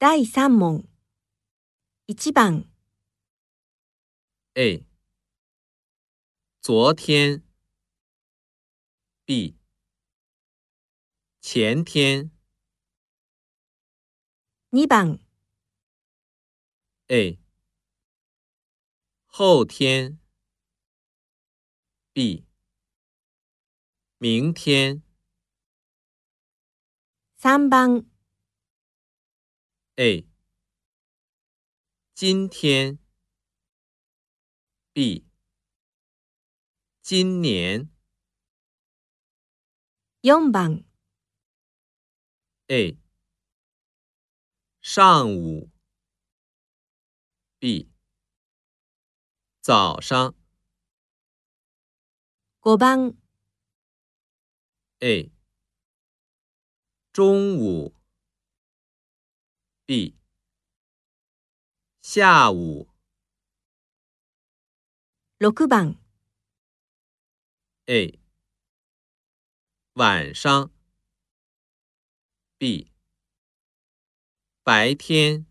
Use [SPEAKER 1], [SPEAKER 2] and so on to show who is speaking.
[SPEAKER 1] 第3問。1番。
[SPEAKER 2] A。昨天。B。前天。
[SPEAKER 1] 2番。
[SPEAKER 2] A。后天。B。明天。
[SPEAKER 1] 3番。
[SPEAKER 2] a，今天。b，今年。
[SPEAKER 1] 四番。
[SPEAKER 2] a，上午。b，早上。
[SPEAKER 1] 五番。
[SPEAKER 2] a，中午。B，下午。
[SPEAKER 1] 六番。
[SPEAKER 2] A，晚上。B，白天。